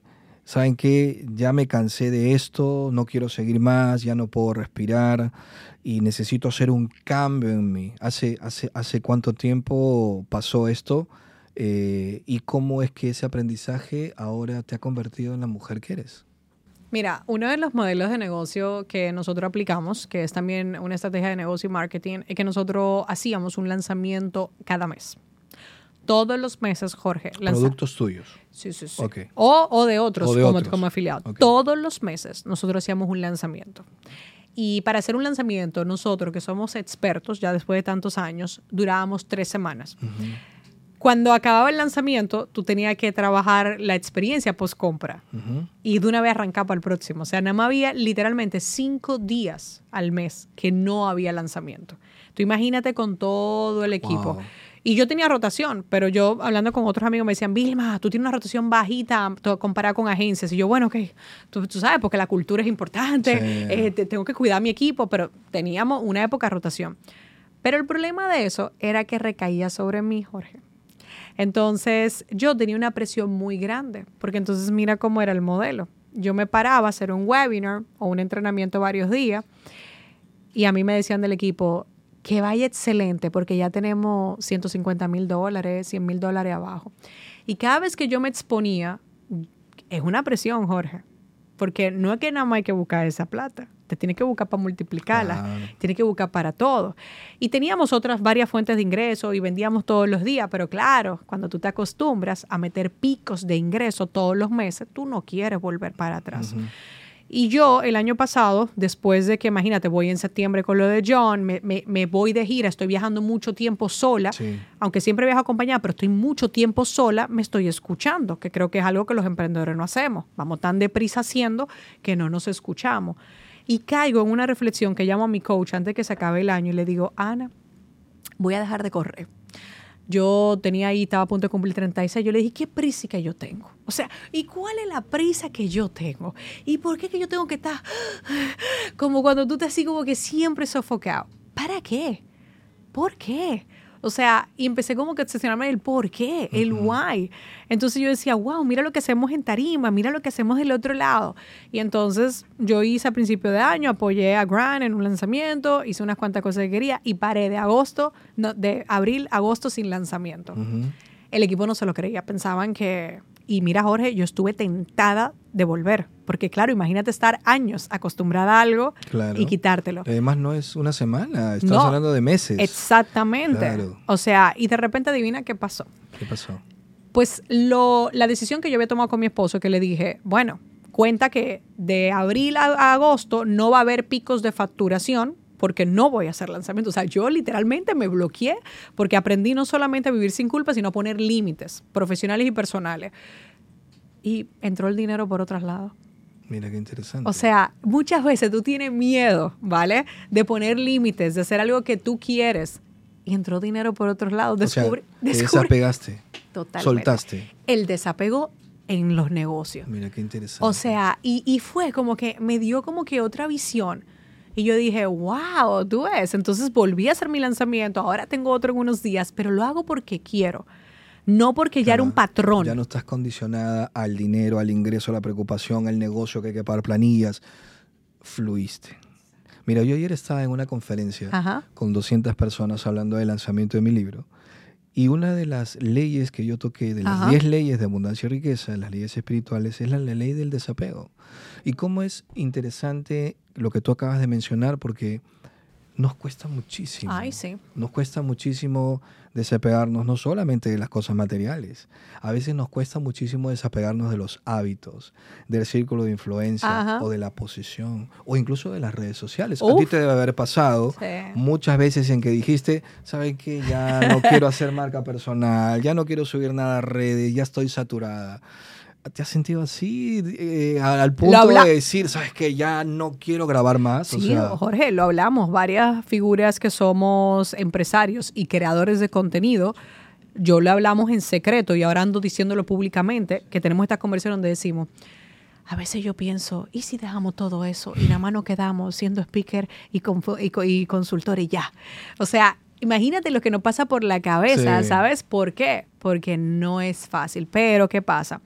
¿saben qué? Ya me cansé de esto, no quiero seguir más, ya no puedo respirar y necesito hacer un cambio en mí. ¿Hace, hace, cuánto tiempo pasó esto? Eh, ¿Y cómo es que ese aprendizaje ahora te ha convertido en la mujer que eres? Mira, uno de los modelos de negocio que nosotros aplicamos, que es también una estrategia de negocio y marketing, es que nosotros hacíamos un lanzamiento cada mes. Todos los meses, Jorge. lanza- Productos tuyos. Sí, sí, sí. O, o de otros, O de como, otros. como afiliado. Todos los meses nosotros hacíamos un lanzamiento. Y para hacer un lanzamiento, nosotros que somos expertos ya después de tantos años, durábamos tres semanas. Cuando acababa el lanzamiento, tú tenías que trabajar la experiencia post compra y de una vez arrancaba para el próximo. O sea, nada más había literalmente cinco días al mes que no había lanzamiento. Tú imagínate con todo el equipo. Wow. Y yo tenía rotación, pero yo hablando con otros amigos me decían, Vilma, tú tienes una rotación bajita comparada con agencias. Y yo, bueno, ok, tú, tú sabes, porque la cultura es importante, Sí. eh, te- tengo que cuidar mi equipo, pero teníamos una época de rotación. Pero el problema de eso era que recaía sobre mí, Jorge. Entonces yo tenía una presión muy grande, porque entonces mira cómo era el modelo. Yo me paraba a hacer un webinar o un entrenamiento varios días y a mí me decían del equipo que vaya excelente porque ya tenemos 150 mil dólares, 100 mil dólares abajo. Y cada vez que yo me exponía, es una presión, Jorge, porque no es que nada más hay que buscar esa plata, te tienes que buscar para multiplicarla, Claro. tienes que buscar para todo. Y teníamos otras varias fuentes de ingreso y vendíamos todos los días, pero claro, cuando tú te acostumbras a meter picos de ingreso todos los meses, tú no quieres volver para atrás. Y yo el año pasado, después de que, imagínate, voy en septiembre con lo de John, me, me- me voy de gira, estoy viajando mucho tiempo sola, Sí. aunque siempre viajo acompañada, pero estoy mucho tiempo sola, me estoy escuchando, que creo que es algo que los emprendedores no hacemos. Vamos tan deprisa haciendo que no nos escuchamos. Y caigo en una reflexión que llamo a mi coach antes de que se acabe el año y le digo, Ana, voy a dejar de correr. Yo tenía ahí, estaba a punto de cumplir 36. Yo le dije, ¿qué prisa que yo tengo? O sea, ¿y cuál es la prisa que yo tengo? ¿Y por qué que yo tengo que estar como cuando tú te así como que siempre sofocado? ¿Para qué? ¿Por qué? O sea, y empecé como que a obsesionarme el por qué, el why. Entonces yo decía, wow, mira lo que hacemos en Tarima, mira lo que hacemos del otro lado. Y entonces yo hice a principio de año, apoyé a Grant en un lanzamiento, hice unas cuantas cosas que quería y paré de agosto, no, de abril, a agosto sin lanzamiento. Ujú. El equipo no se lo creía, pensaban que... Y mira, Jorge, yo estuve tentada de volver, porque claro, imagínate estar años acostumbrada a algo Claro. y quitártelo. Además no es una semana, No. hablando de meses. Exactamente. Claro. O sea, y de repente adivina qué pasó. ¿Qué pasó? Pues lo, la decisión que yo había tomado con mi esposo, que le dije, bueno, cuenta que de abril a, a agosto no va a haber picos de facturación porque no voy a hacer lanzamiento. O sea, yo literalmente me bloqueé porque aprendí no solamente a vivir sin culpa, sino a poner límites profesionales y personales. Y entró el dinero por otros lados. Mira qué interesante. O sea, muchas veces tú tienes miedo, ¿vale? De poner límites, de hacer algo que tú quieres. Y entró dinero por otros lados. O sea, te descubrí- desapegaste. Totalmente. Soltaste. El desapego en los negocios. Mira qué interesante. O sea, y, y fue como que me dio como que otra visión. Y yo dije, wow, tú ves. Entonces volví a hacer mi lanzamiento. Ahora tengo otro en unos días, pero lo hago porque quiero. No porque ya era un Claro, patrón. Ya no estás condicionada al dinero, al ingreso, a la preocupación, al negocio que hay que pagar planillas. Fluiste. Mira, yo ayer estaba en una conferencia Ajá. con 200 personas hablando del lanzamiento de mi libro. Y una de las leyes que yo toqué, de las Ajá. 10 leyes de abundancia y riqueza, las leyes espirituales, es la, la ley del desapego. Y cómo es interesante lo que tú acabas de mencionar, porque nos cuesta muchísimo. Ay, sí. Nos cuesta muchísimo desapegarnos no solamente de las cosas materiales, a veces nos cuesta muchísimo desapegarnos de los hábitos, del círculo de influencia Ajá. o de la posición o incluso de las redes sociales. A ti Uf. te debe haber pasado Sí. muchas veces en que dijiste, ¿sabes qué? Ya no [LAUGHS] quiero hacer marca personal, ya no quiero subir nada a redes, ya estoy saturada. ¿Te has sentido así eh, al punto de decir, ¿sabes qué? Ya no quiero grabar más. O Sí, sea, Jorge, lo hablamos. Varias figuras que somos empresarios y creadores de contenido, yo lo hablamos en secreto y ahora ando diciéndolo públicamente, que tenemos esta conversación donde decimos, a veces yo pienso, ¿y si dejamos todo eso y nada más nos quedamos siendo speaker y, y y consultor y ya? O sea, imagínate lo que nos pasa por la cabeza, Sí. ¿sabes por qué? Porque no es fácil. Pero, ¿qué pasa?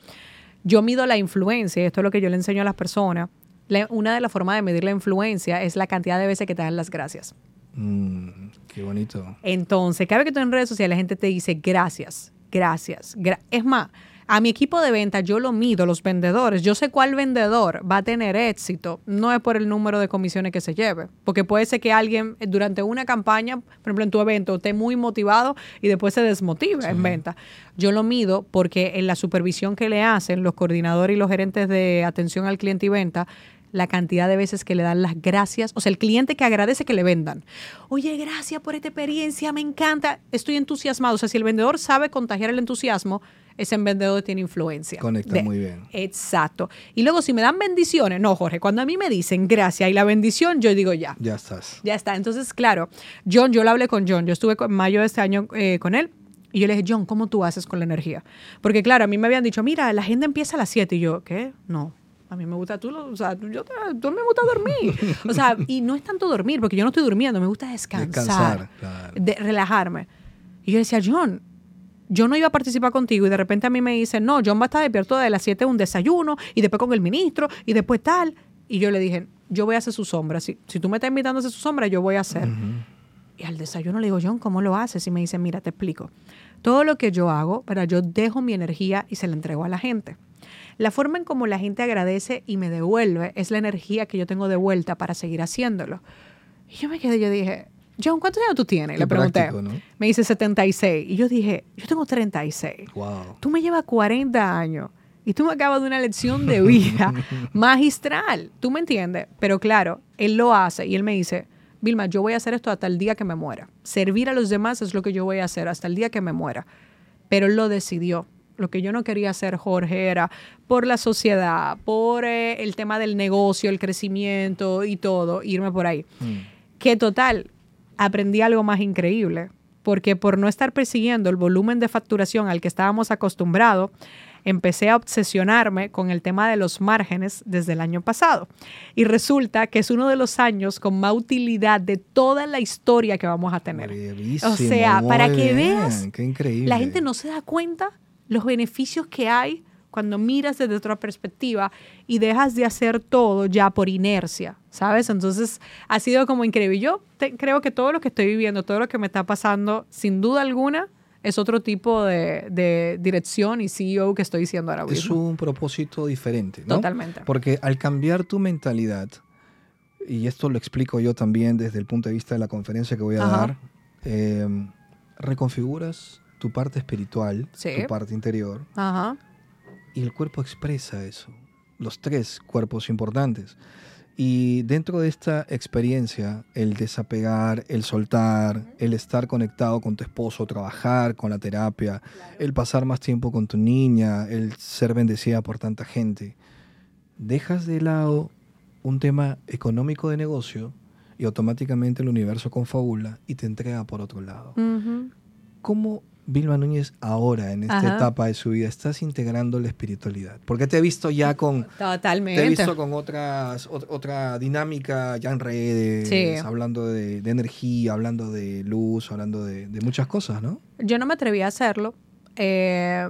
Yo mido la influencia, y esto es lo que yo le enseño a las personas. La- una de las formas de medir la influencia es la cantidad de veces que te dan las gracias. mm, qué bonito. Entonces, cada vez que tú en redes sociales la gente te dice gracias, gracias. gra-". es más, a mi equipo de venta yo lo mido, los vendedores. Yo sé cuál vendedor va a tener éxito. No es por el número de comisiones que se lleve. Porque puede ser que alguien eh, durante una campaña, por ejemplo en tu evento, esté muy motivado y después se desmotive en venta. Yo lo mido porque en la supervisión que le hacen los coordinadores y los gerentes de atención al cliente y venta, la cantidad de veces que le dan las gracias, o sea, el cliente que agradece que le vendan. Oye, gracias por esta experiencia, me encanta, estoy entusiasmado. O sea, si el vendedor sabe contagiar el entusiasmo, ese vendedor tiene influencia. Conecta muy bien. Exacto. Y luego, si me dan bendiciones, no, Jorge, cuando a mí me dicen gracias y la bendición, yo digo ya. Ya estás. Ya está. Entonces, claro, John, yo lo hablé con John. Yo estuve en mayo de este año eh, con él. Y yo le dije, John, ¿cómo tú haces con la energía? Porque, claro, a mí me habían dicho, mira, la agenda empieza a las 7. Y yo, ¿qué? No. A mí me gusta, tú, lo- o sea, yo, tú me gusta dormir. O sea, y no es tanto dormir, porque yo no estoy durmiendo, me gusta descansar, Descansar, claro. de, relajarme. Y yo decía, John, yo no iba a participar contigo y de repente a mí me dicen, no, John va a estar despierto de las 7 un desayuno y después con el ministro y después tal. Y yo le dije, yo voy a hacer su sombra. Si, si tú me estás invitando a hacer su sombra, yo voy a hacer. Y al desayuno le digo, John, ¿cómo lo haces? Y me dice, mira, te explico. Todo lo que yo hago, ¿verdad? yo dejo mi energía y se la entrego a la gente. La forma en cómo la gente agradece y me devuelve es la energía que yo tengo de vuelta para seguir haciéndolo. Y yo me quedé, yo dije, John, ¿cuántos años tú tienes? Qué Le pregunté. práctico, ¿no? Me dice 76. Y yo dije, yo tengo 36. Wow. Tú me llevas 40 años y tú me acabas de una lección de vida [LAUGHS] magistral. ¿Tú me entiendes? Pero claro, él lo hace y él me dice, Vilma, yo voy a hacer esto hasta el día que me muera. Servir a los demás es lo que yo voy a hacer hasta el día que me muera. Pero él lo decidió. Lo que yo no quería hacer, Jorge, era por la sociedad, por eh, el tema del negocio, el crecimiento y todo, irme por ahí. Que total, aprendí algo más increíble, porque por no estar persiguiendo el volumen de facturación al que estábamos acostumbrados, empecé a obsesionarme con el tema de los márgenes desde el año pasado. Y resulta que es uno de los años con más utilidad de toda la historia que vamos a tener. O sea, para que bien, veas, la gente no se da cuenta los beneficios que hay cuando miras desde otra perspectiva y dejas de hacer todo ya por inercia, ¿sabes? Entonces ha sido como increíble. Yo te- creo que todo lo que estoy viviendo, todo lo que me está pasando, sin duda alguna, es otro tipo de, de dirección y CEO que estoy diciendo ahora es mismo. un propósito diferente, ¿no? Totalmente. Porque al cambiar tu mentalidad, y esto lo explico yo también desde el punto de vista de la conferencia que voy a Ajá. dar, eh, reconfiguras tu parte espiritual, Sí. tu parte interior, Ajá. Y el cuerpo expresa eso, los tres cuerpos importantes. Y dentro de esta experiencia, el desapegar, el soltar, el estar conectado con tu esposo, trabajar con la terapia, el pasar más tiempo con tu niña, el ser bendecida por tanta gente, dejas de lado un tema económico de negocio y automáticamente el universo confabula y te entrega por otro lado. ¿Cómo Vilma Núñez ahora, en esta Ajá. etapa de su vida, estás integrando la espiritualidad? Porque te he visto ya con... Totalmente. Te he visto con otras, ot- otra dinámica ya en redes, Sí. hablando de, de energía, hablando de luz, hablando de, de muchas cosas, ¿no? Yo no me atreví a hacerlo eh,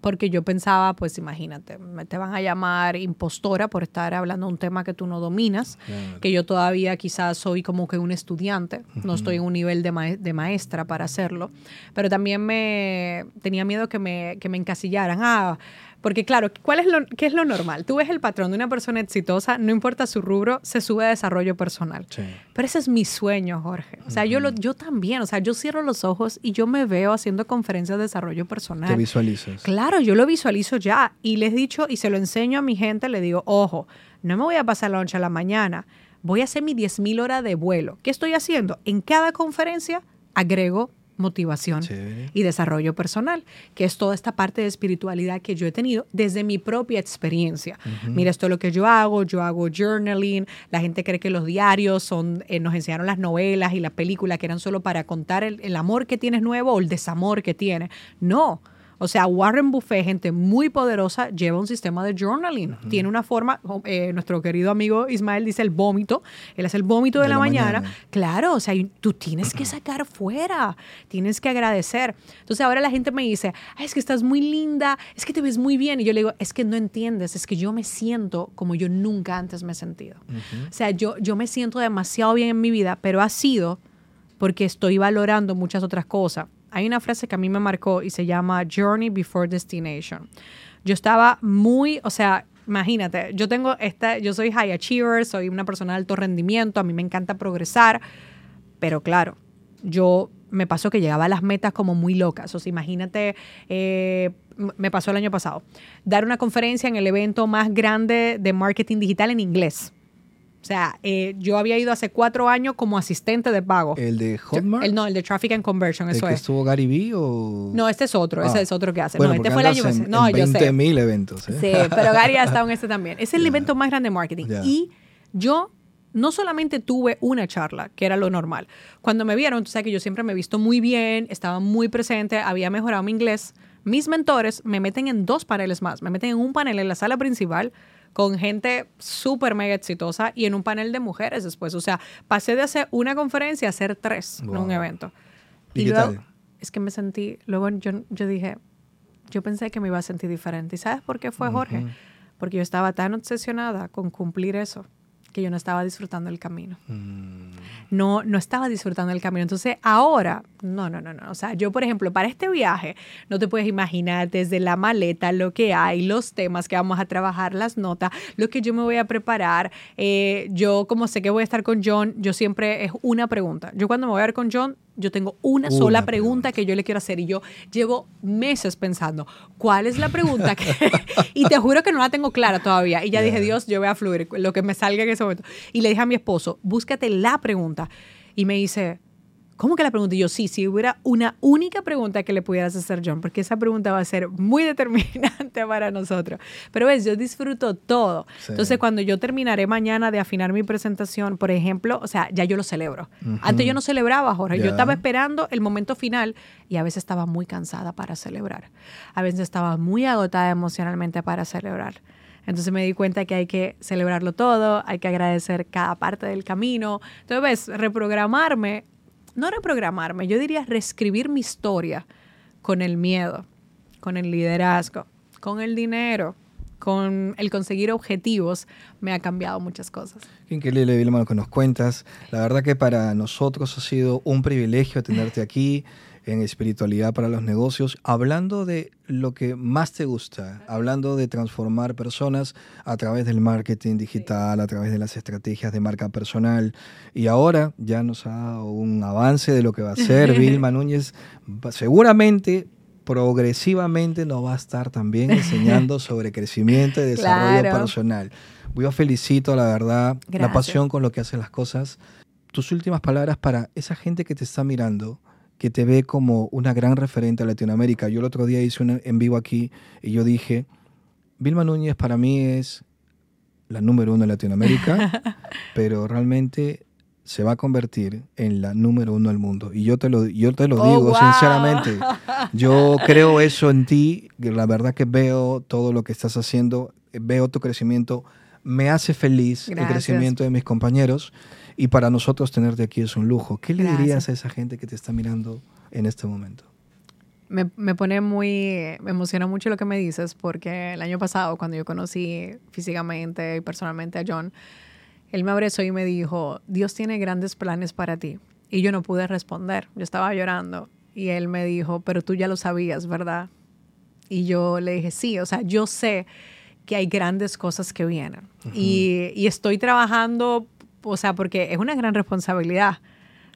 porque yo pensaba, pues imagínate, me te van a llamar impostora por estar hablando de un tema que tú no dominas, Claro. que yo todavía quizás soy como que un estudiante, no estoy en un nivel de, de maestra para hacerlo, pero también me tenía miedo que me, que me encasillaran. Ah, porque claro, ¿cuál es lo, ¿qué es lo normal? Tú ves el patrón de una persona exitosa, no importa su rubro, se sube a desarrollo personal. Sí. Pero ese es mi sueño, Jorge. O sea, yo, lo, yo también, o sea, yo cierro los ojos y yo me veo haciendo conferencias de desarrollo personal. Te visualizas. Claro, yo lo visualizo ya y les he dicho y se lo enseño a mi gente, le digo, ojo, no me voy a pasar la noche a la mañana, voy a hacer mis 10.000 horas de vuelo. ¿Qué estoy haciendo? En cada conferencia agrego motivación Chévere. y desarrollo personal, que es toda esta parte de espiritualidad que yo he tenido desde mi propia experiencia. Mira, esto es lo que yo hago, yo hago journaling, la gente cree que los diarios son, eh, nos enseñaron las novelas y las películas que eran solo para contar el, el amor que tienes nuevo o el desamor que tienes. No. O sea, Warren Buffett, gente muy poderosa, lleva un sistema de journaling. Tiene una forma, eh, nuestro querido amigo Ismael dice el vómito. Él hace el vómito de, De la, la mañana. mañana. Claro, o sea, tú tienes que [CLEARS THROAT] sacar fuera, tienes que agradecer. Entonces ahora la gente me dice, "Ay, es que estás muy linda, es que te ves muy bien. Y yo le digo, es que no entiendes, es que yo me siento como yo nunca antes me he sentido. O sea, yo, yo me siento demasiado bien en mi vida, pero ha sido porque estoy valorando muchas otras cosas. Hay una frase que a mí me marcó y se llama Journey Before Destination. Yo estaba muy, o sea, imagínate, yo tengo esta, yo soy high achiever, soy una persona de alto rendimiento, a mí me encanta progresar, pero claro, yo me pasó que llegaba a las metas como muy locas. O sea, imagínate, eh, me pasó el año pasado, dar una conferencia en el evento más grande de marketing digital en inglés. O sea, eh, yo había ido hace cuatro años como asistente de pago. ¿El de Yo- Hotmart? el, no, el de Traffic and Conversion, ¿El eso que es. estuvo Gary Vee o...? No, este es otro, Ah. ese es otro que hace. Bueno, no, este fue el año pasado. No, en yo sé. 20.000 eventos, ¿eh? Sí, pero Gary ha estado en este también. Es el [LAUGHS] evento más grande de marketing. Ya. Y yo no solamente tuve una charla, que era lo normal. Cuando me vieron, tú sabes que yo siempre me he visto muy bien, estaba muy presente, había mejorado mi inglés. Mis mentores me meten en dos paneles más. Me meten en un panel en la sala principal con gente súper mega exitosa y en un panel de mujeres después. O sea, pasé de hacer una conferencia a hacer tres en un evento. ¿Y qué luego, tal? es que me sentí, luego yo, yo dije, yo pensé que me iba a sentir diferente. ¿Y sabes por qué fue, Jorge? Porque yo estaba tan obsesionada con cumplir eso que yo no estaba disfrutando el camino. Mm. No, no estaba disfrutando el camino. Entonces, ahora, no, no, no, no. O sea, yo, por ejemplo, para este viaje, no te puedes imaginar desde la maleta lo que hay, los temas que vamos a trabajar, las notas, lo que yo me voy a preparar. Eh, yo, como sé que voy a estar con John, yo siempre es una pregunta. Yo cuando me voy a ver con John, yo tengo una, Una sola pregunta. pregunta que yo le quiero hacer y yo llevo meses pensando, ¿cuál es la pregunta? que [LAUGHS] y te juro que no la tengo clara todavía. Y ya dije, Dios, yo voy a fluir, lo que me salga en ese momento. Y le dije a mi esposo, búscate la pregunta. Y me dice, ¿cómo que la pregunta? Y yo, sí, si hubiera una única pregunta que le pudieras hacer, John, porque esa pregunta va a ser muy [LAUGHS] determinante para nosotros. Pero ves, yo disfruto todo. Sí. Entonces, cuando yo terminaré mañana de afinar mi presentación, por ejemplo, o sea, ya yo lo celebro. Antes yo no celebraba, Jorge. Yo estaba esperando el momento final y a veces estaba muy cansada para celebrar. A veces estaba muy agotada emocionalmente para celebrar. Entonces me di cuenta que hay que celebrarlo todo, hay que agradecer cada parte del camino. Entonces, ves, reprogramarme, no reprogramarme, yo diría reescribir mi historia con el miedo, con el liderazgo, con el dinero, con el conseguir objetivos, me ha cambiado muchas cosas. Qué increíble, Vilma, lo que nos cuentas. La verdad que para nosotros ha sido un privilegio tenerte aquí en Espiritualidad para los Negocios, hablando de lo que más te gusta, hablando de transformar personas a través del marketing digital, a través de las estrategias de marca personal. Y ahora ya nos ha dado un avance de lo que va a ser [LAUGHS] Vilma Núñez. Seguramente progresivamente nos va a estar también enseñando [LAUGHS] sobre crecimiento y desarrollo Claro. personal. Yo felicito, la verdad, la pasión con lo que hacen las cosas. Tus últimas palabras para esa gente que te está mirando, que te ve como una gran referente a Latinoamérica. Yo el otro día hice un en vivo aquí y yo dije, Vilma Núñez para mí es la número uno en Latinoamérica, [LAUGHS] pero realmente se va a convertir en la número uno del mundo. Y yo te lo, yo te lo Oh, digo wow. sinceramente. Yo [LAUGHS] creo eso en ti, que la verdad que veo todo lo que estás haciendo, veo tu crecimiento, me hace feliz el crecimiento de mis compañeros y para nosotros tenerte aquí es un lujo. ¿Qué le Gracias. dirías a esa gente que te está mirando en este momento? Me, me pone muy, me emociona mucho lo que me dices porque el año pasado cuando yo conocí físicamente y personalmente a John, él me abrazó y me dijo, Dios tiene grandes planes para ti. Y yo no pude responder, yo estaba llorando y él me dijo, pero tú ya lo sabías, ¿verdad? Y yo le dije, sí, o sea, yo sé que hay grandes cosas que vienen y, y estoy trabajando, o sea, porque es una gran responsabilidad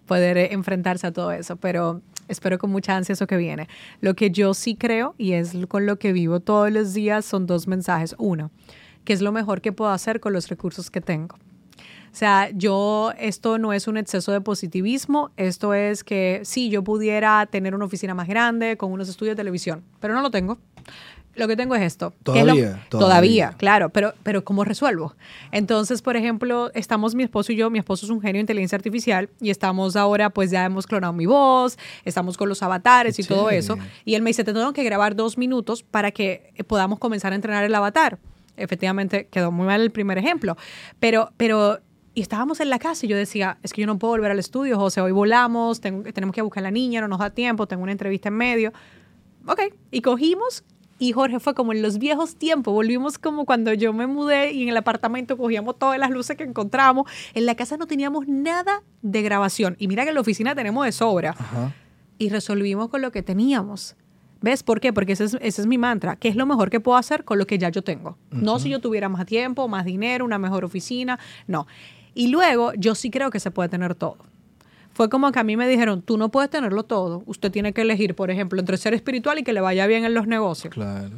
poder eh, enfrentarse a todo eso, pero espero con mucha ansia eso que viene. Lo que yo sí creo y es con lo que vivo todos los días son dos mensajes. Uno, que es lo mejor que puedo hacer con los recursos que tengo. O sea, yo, esto no es un exceso de positivismo, esto es que sí, yo pudiera tener una oficina más grande con unos estudios de televisión, pero no lo tengo. Lo que tengo es esto. que es lo- Todavía, todavía, todavía. claro, pero, pero ¿cómo resuelvo? Entonces, por ejemplo, estamos mi esposo y yo, mi esposo es un genio de inteligencia artificial y estamos ahora, pues ya hemos clonado mi voz, estamos con los avatares y Qué todo eso. Y él me dice, te tengo que grabar dos minutos para que podamos comenzar a entrenar el avatar. Efectivamente, quedó muy mal el primer ejemplo, pero, pero, y estábamos en la casa y yo decía, es que yo no puedo volver al estudio, José, hoy volamos, tengo- tenemos que buscar a la niña, no nos da tiempo, tengo una entrevista en medio. Ok, y cogimos y Jorge fue como en los viejos tiempos, volvimos como cuando yo me mudé y en el apartamento cogíamos todas las luces que encontramos. En la casa no teníamos nada de grabación y mira que en la oficina tenemos de sobra Ajá. y resolvimos con lo que teníamos. ¿Ves por qué? Porque ese es, ese es mi mantra. ¿Qué es lo mejor que puedo hacer con lo que ya yo tengo? No si yo tuviera más tiempo, más dinero, una mejor oficina, no. Y luego, yo sí creo que se puede tener todo. Fue como que a mí me dijeron, tú no puedes tenerlo todo. Usted tiene que elegir, por ejemplo, entre ser espiritual y que le vaya bien en los negocios. Claro.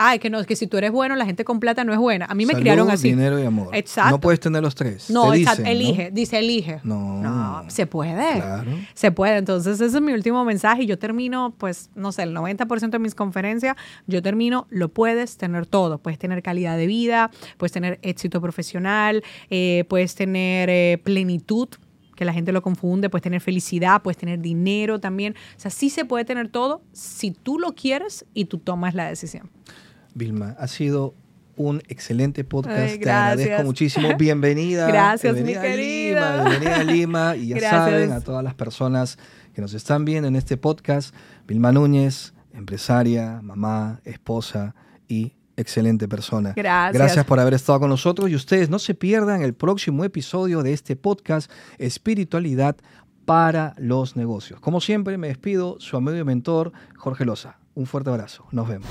Ay, que no, que si tú eres bueno, la gente con plata no es buena. A mí me Salud, criaron así. dinero y amor. Exacto. No puedes tener los tres. No, Te exacto, dicen, ¿no? elige, dice elige. No. se puede. Claro. Se puede. Entonces, ese es mi último mensaje. Y yo termino, pues, no sé, el 90% de mis conferencias, yo termino, lo puedes tener todo. Puedes tener calidad de vida, puedes tener éxito profesional, eh, puedes tener eh, plenitud que la gente lo confunde, puedes tener felicidad, puedes tener dinero también. O sea, sí se puede tener todo si tú lo quieres y tú tomas la decisión. Vilma, ha sido un excelente podcast. Ay, Te agradezco muchísimo. [LAUGHS] Bienvenida. Gracias, mi bienvenida querida. Lima, bienvenida a Lima. [LAUGHS] Y ya Gracias. saben, a todas las personas que nos están viendo en este podcast, Vilma Núñez, empresaria, mamá, esposa y excelente persona. Gracias. Gracias por haber estado con nosotros y ustedes no se pierdan el próximo episodio de este podcast Espiritualidad para los negocios. Como siempre, me despido, su amigo y mentor, Jorge Loza. Un fuerte abrazo. Nos vemos.